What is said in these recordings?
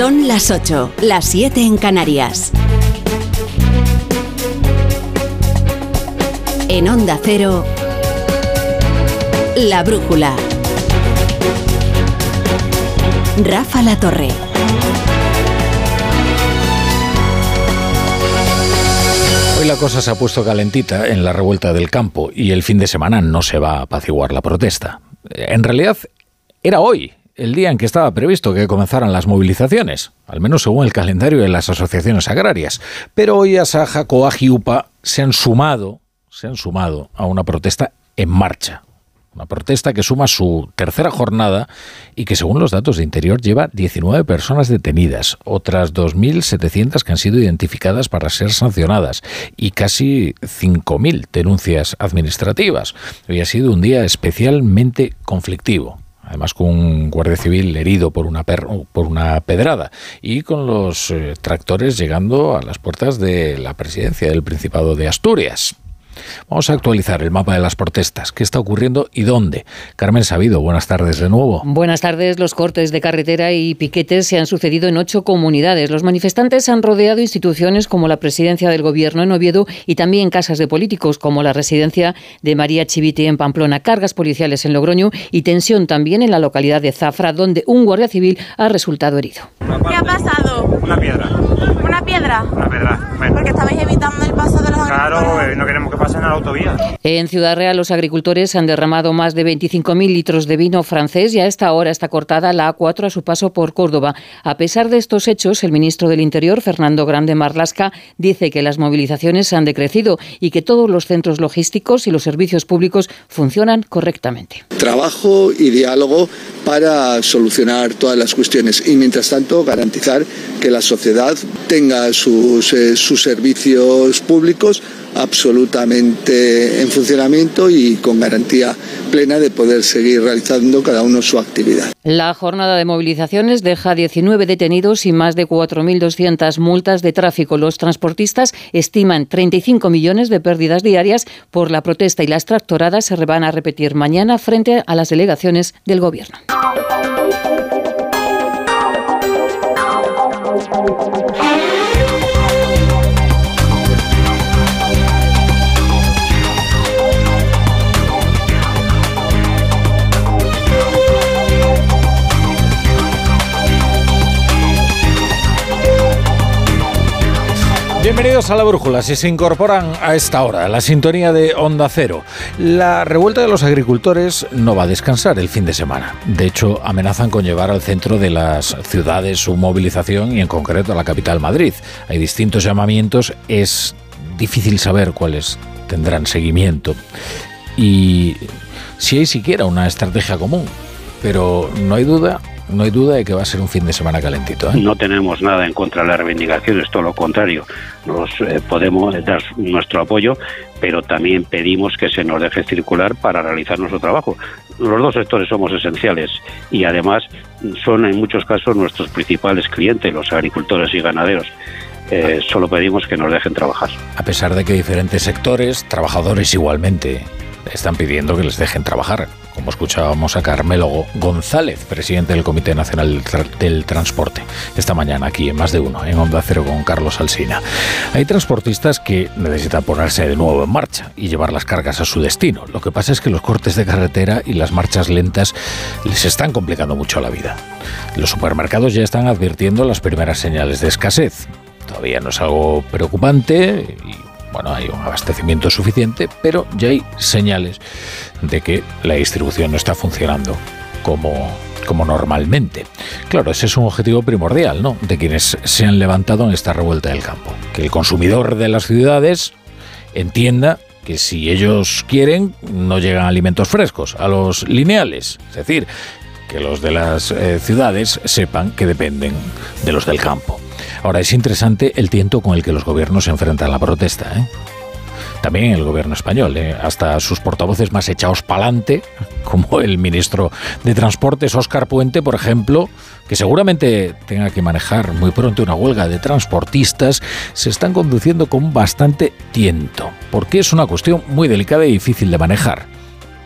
Son las 8, las 7 en Canarias. En Onda Cero, La Brújula. Rafa La Torre. Hoy la cosa se ha puesto calentita en la revuelta del campo y el fin de semana no se va a apaciguar la protesta. En realidad, era hoy, el día en que estaba previsto que comenzaran las movilizaciones, al menos según el calendario de las asociaciones agrarias. Pero hoy Asaja, Coag y UPA se han sumado, se han sumado a una protesta en marcha, una protesta que suma su tercera jornada y que según los datos de Interior lleva 19 personas detenidas, otras 2.700 que han sido identificadas para ser sancionadas y casi 5.000 denuncias administrativas. Hoy ha sido un día especialmente conflictivo además con un guardia civil herido por una, por una pedrada y con los eh, tractores llegando a las puertas de la presidencia del Principado de Asturias. Vamos a actualizar el mapa de las protestas. ¿Qué está ocurriendo y dónde? Carmen Sabido, buenas tardes de nuevo. Buenas tardes. Los cortes de carretera y piquetes se han sucedido en ocho comunidades. Los manifestantes han rodeado instituciones como la presidencia del gobierno en Oviedo y también casas de políticos como la residencia de María Chiviti en Pamplona, cargas policiales en Logroño y tensión también en la localidad de Zafra, donde un guardia civil ha resultado herido. ¿Qué ha pasado? Una piedra. ¿Una piedra? Una piedra. Porque estabais evitando el paso de los Claro, eh, no queremos que pasen a la autovía. En Ciudad Real los agricultores han derramado más de 25.000 litros de vino francés y a esta hora está cortada la A4 a su paso por Córdoba. A pesar de estos hechos, el ministro del Interior, Fernando Grande Marlasca, dice que las movilizaciones han decrecido y que todos los centros logísticos y los servicios públicos funcionan correctamente. Trabajo y diálogo para solucionar todas las cuestiones y mientras tanto garantizar que la sociedad tenga sus, eh, sus servicios públicos absolutamente en funcionamiento y con garantía plena de poder seguir realizando cada uno su actividad. La jornada de movilizaciones deja 19 detenidos y más de 4.200 multas de tráfico. Los transportistas estiman 35 millones de pérdidas diarias por la protesta y las tractoradas se van a repetir mañana frente a las delegaciones del Gobierno. Bienvenidos a la Brújula, si se incorporan a esta hora, la sintonía de Onda Cero. La revuelta de los agricultores no va a descansar el fin de semana. De hecho, amenazan con llevar al centro de las ciudades su movilización y en concreto a la capital Madrid. Hay distintos llamamientos, es difícil saber cuáles tendrán seguimiento y si hay siquiera una estrategia común. Pero no hay duda no hay duda de que va a ser un fin de semana calentito. ¿eh? No tenemos nada en contra de las reivindicaciones, todo lo contrario. Nos eh, podemos dar nuestro apoyo, pero también pedimos que se nos deje circular para realizar nuestro trabajo. Los dos sectores somos esenciales y además son en muchos casos nuestros principales clientes, los agricultores y ganaderos. Eh, solo pedimos que nos dejen trabajar. A pesar de que diferentes sectores, trabajadores igualmente, están pidiendo que les dejen trabajar como escuchábamos a Carmelo González, presidente del Comité Nacional del Transporte, esta mañana aquí en Más de Uno, en Onda Cero con Carlos Alsina. Hay transportistas que necesitan ponerse de nuevo en marcha y llevar las cargas a su destino. Lo que pasa es que los cortes de carretera y las marchas lentas les están complicando mucho la vida. Los supermercados ya están advirtiendo las primeras señales de escasez. Todavía no es algo preocupante y bueno, hay un abastecimiento suficiente, pero ya hay señales de que la distribución no está funcionando como, como normalmente. Claro, ese es un objetivo primordial, ¿no? De quienes se han levantado en esta revuelta del campo. Que el consumidor de las ciudades entienda que si ellos quieren, no llegan alimentos frescos a los lineales. Es decir, que los de las eh, ciudades sepan que dependen de los del campo. Ahora, es interesante el tiento con el que los gobiernos se enfrentan a la protesta. ¿eh? También el gobierno español, ¿eh? hasta sus portavoces más echados pa'lante, como el ministro de Transportes, Óscar Puente, por ejemplo, que seguramente tenga que manejar muy pronto una huelga de transportistas, se están conduciendo con bastante tiento, porque es una cuestión muy delicada y difícil de manejar.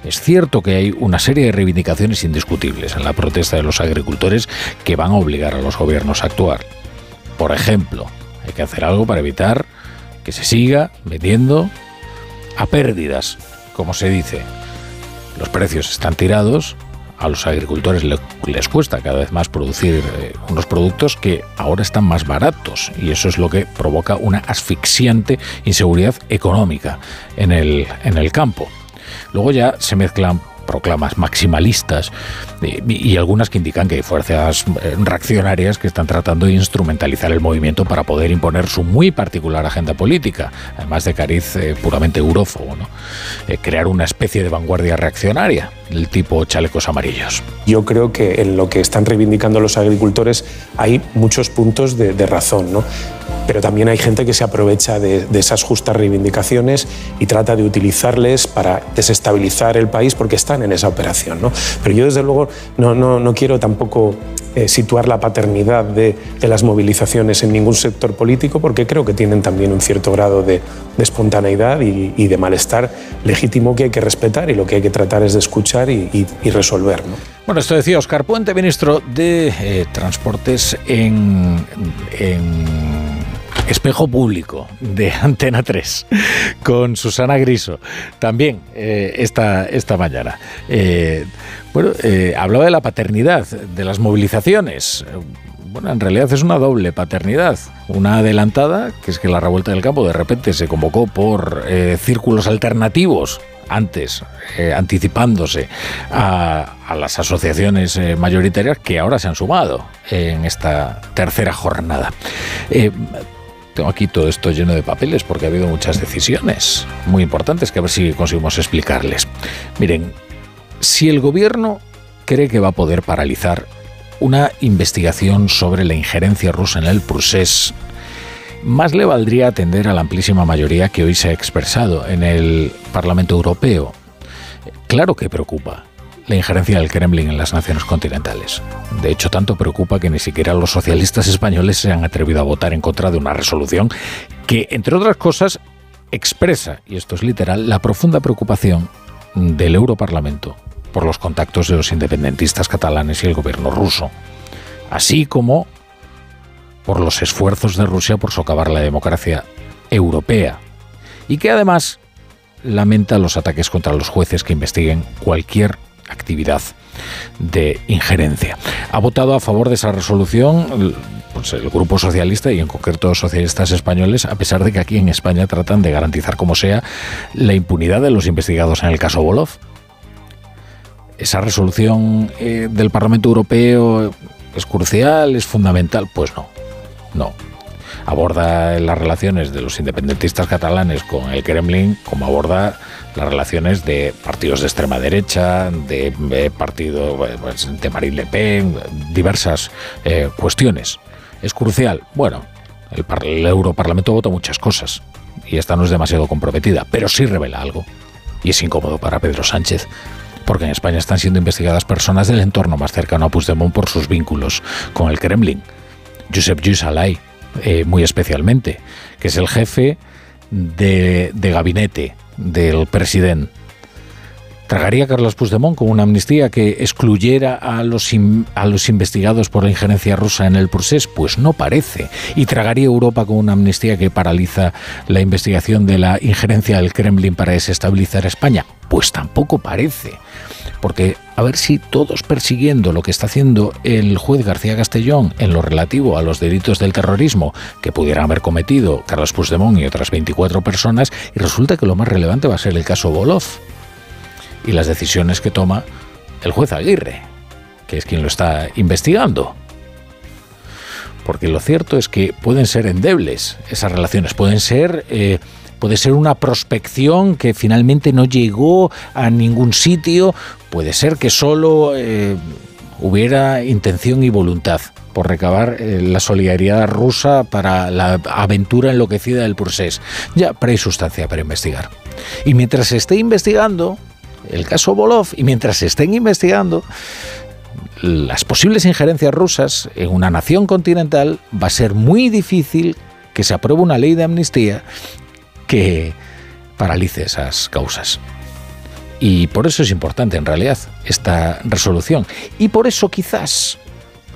Es cierto que hay una serie de reivindicaciones indiscutibles en la protesta de los agricultores que van a obligar a los gobiernos a actuar. Por ejemplo, hay que hacer algo para evitar que se siga vendiendo a pérdidas, como se dice. Los precios están tirados, a los agricultores les cuesta cada vez más producir eh, unos productos que ahora están más baratos y eso es lo que provoca una asfixiante inseguridad económica en el, en el campo. Luego ya se mezclan proclamas maximalistas eh, y, algunas que indican que hay fuerzas eh, reaccionarias que están tratando de instrumentalizar el movimiento para poder imponer su muy particular agenda política, además de cariz eh, puramente eurófobo, ¿no? crear una especie de vanguardia reaccionaria, el tipo chalecos amarillos. Yo creo que en lo que están reivindicando los agricultores hay muchos puntos de, de razón. ¿no? Pero también hay gente que se aprovecha de, esas justas reivindicaciones y trata de utilizarles para desestabilizar el país porque están en esa operación. ¿no? Pero yo desde luego no, no, no quiero tampoco eh, situar la paternidad de, de, las movilizaciones en ningún sector político porque creo que tienen también un cierto grado de, de espontaneidad y, y, de malestar legítimo que hay que respetar y lo que hay que tratar es de escuchar y, y resolver. ¿no? Bueno, esto decía Oscar Puente, ministro de eh, Transportes en, en Espejo Público de Antena 3 con Susana Griso también eh, esta, esta mañana. Eh, bueno, eh, hablaba de la paternidad, de las movilizaciones. Bueno, en realidad es una doble paternidad. Una adelantada, que es que la revuelta del campo de repente se convocó por círculos alternativos antes, anticipándose a, a, las asociaciones mayoritarias que ahora se han sumado en esta tercera jornada. Tengo aquí todo esto lleno de papeles porque ha habido muchas decisiones muy importantes que a ver si conseguimos explicarles. Miren, si el gobierno cree que va a poder paralizar una investigación sobre la injerencia rusa en el procés, más le valdría atender a la amplísima mayoría que hoy se ha expresado en el Parlamento Europeo. Claro que preocupa la injerencia del Kremlin en las naciones continentales. De hecho, tanto preocupa que ni siquiera los socialistas españoles se han atrevido a votar en contra de una resolución que, entre otras cosas, expresa, y esto es literal, la profunda preocupación del Europarlamento por los contactos de los independentistas catalanes y el gobierno ruso, así como por los esfuerzos de Rusia por socavar la democracia europea, y que además lamenta los ataques contra los jueces que investiguen cualquier actividad de injerencia. Ha votado a favor de esa resolución pues, el Grupo Socialista y en concreto socialistas españoles, a pesar de que aquí en España tratan de garantizar como sea la impunidad de los investigados en el caso Bolov. Esa resolución eh, del Parlamento Europeo es crucial, es fundamental. Pues no, no aborda las relaciones de los independentistas catalanes con el Kremlin como aborda las relaciones de partidos de extrema derecha, de, de partido pues, de Marine Le Pen, diversas eh, cuestiones. ¿Es crucial? Bueno, el, Europarlamento vota muchas cosas y esta no es demasiado comprometida, pero sí revela algo. Y es incómodo para Pedro Sánchez porque en España están siendo investigadas personas del entorno más cercano a Puigdemont por sus vínculos con el Kremlin. Josep Lluís eh, muy especialmente, que es el jefe de, gabinete del presidente. ¿Tragaría Carlos Puigdemont con una amnistía que excluyera a los, a los investigados por la injerencia rusa en el procés? Pues no parece. ¿Y tragaría Europa con una amnistía que paraliza la investigación de la injerencia del Kremlin para desestabilizar España? Pues tampoco parece porque a ver si todos persiguiendo lo que está haciendo el juez García Castellón en lo relativo a los delitos del terrorismo que pudieran haber cometido Carlos Puigdemont y otras 24 personas, y resulta que lo más relevante va a ser el caso Bolov y las decisiones que toma el juez Aguirre, que es quien lo está investigando. Porque lo cierto es que pueden ser endebles esas relaciones, pueden ser... Eh, puede ser una prospección que finalmente no llegó a ningún sitio, puede ser que solo eh, hubiera intención y voluntad por recabar eh, la solidaridad rusa para la aventura enloquecida del procés. Ya, pero hay sustancia para investigar. Y mientras se esté investigando el caso Bolov y mientras se estén investigando las posibles injerencias rusas en una nación continental, va a ser muy difícil que se apruebe una ley de amnistía que paralice esas causas. Y por eso es importante en realidad esta resolución. Y por eso quizás,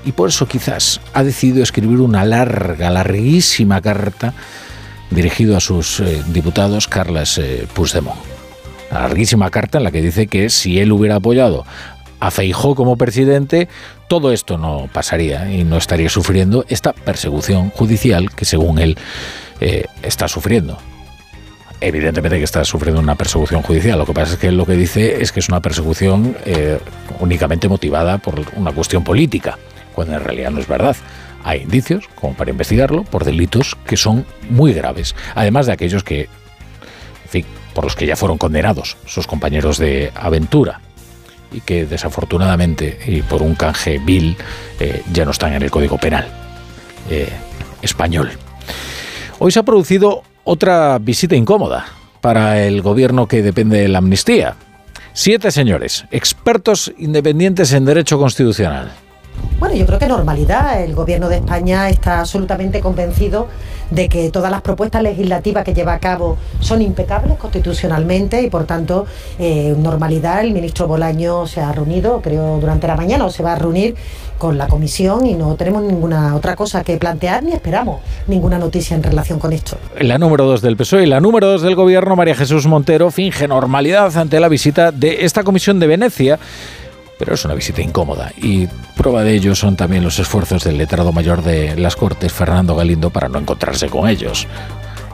y por eso quizás ha decidido escribir una larga, larguísima carta dirigido a sus eh, diputados Carles eh, Puigdemont. Una larguísima carta en la que dice que si él hubiera apoyado a Feijó como presidente, todo esto no pasaría y no estaría sufriendo esta persecución judicial que según él eh, está sufriendo. Evidentemente que está sufriendo una persecución judicial. Lo que pasa es que lo que dice es que es una persecución únicamente motivada por una cuestión política, cuando en realidad no es verdad hay indicios, como para investigarlo, por delitos que son muy graves, además de aquellos que, en fin, por los que ya fueron condenados sus compañeros de aventura y que desafortunadamente y por un canje vil eh, ya no están en el Código Penal eh, español. Hoy se ha producido otra visita incómoda para el gobierno que depende de la amnistía. Siete señores, expertos independientes en derecho constitucional bueno, yo creo que normalidad. El Gobierno de España está absolutamente convencido de que todas las propuestas legislativas que lleva a cabo son impecables constitucionalmente y, por tanto, eh, normalidad. El ministro Bolaño se ha reunido, creo, durante la mañana o se va a reunir con la comisión y no tenemos ninguna otra cosa que plantear ni esperamos ninguna noticia en relación con esto. La número dos del PSOE y la número dos del Gobierno, María Jesús Montero, finge normalidad ante la visita de esta comisión de Venecia pero es una visita incómoda y prueba de ello son también los esfuerzos del letrado mayor de las Cortes, Fernando Galindo, para no encontrarse con ellos.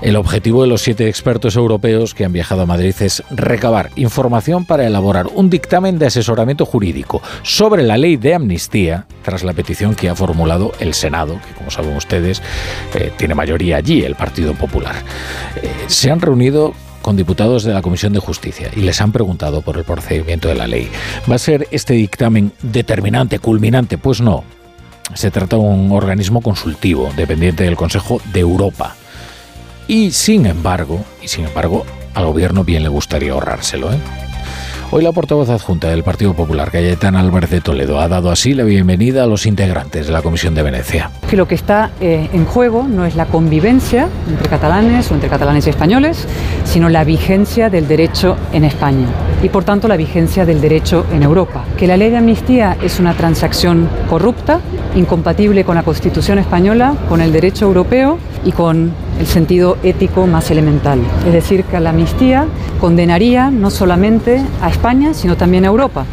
El objetivo de los siete expertos europeos que han viajado a Madrid es recabar información para elaborar un dictamen de asesoramiento jurídico sobre la ley de amnistía tras la petición que ha formulado el Senado, que como saben ustedes eh, tiene mayoría allí, el Partido Popular. Eh, se han reunido con diputados de la Comisión de Justicia y les han preguntado por el procedimiento de la ley. ¿Va a ser este dictamen determinante, culminante? Pues no. Se trata de un organismo consultivo, dependiente del Consejo de Europa. Y sin embargo, y sin embargo, al gobierno bien le gustaría ahorrárselo, ¿eh? Hoy la portavoz adjunta del Partido Popular, Cayetana Álvarez de Toledo, ha dado así la bienvenida a los integrantes de la Comisión de Venecia. Que lo que está eh, en juego no es la convivencia entre catalanes o entre catalanes y españoles, sino la vigencia del derecho en España y por tanto la vigencia del derecho en Europa. Que la ley de amnistía es una transacción corrupta, incompatible con la Constitución española, con el derecho europeo y con el sentido ético más elemental. Es decir, que la amnistía condenaría no solamente a España, sino también a Europa.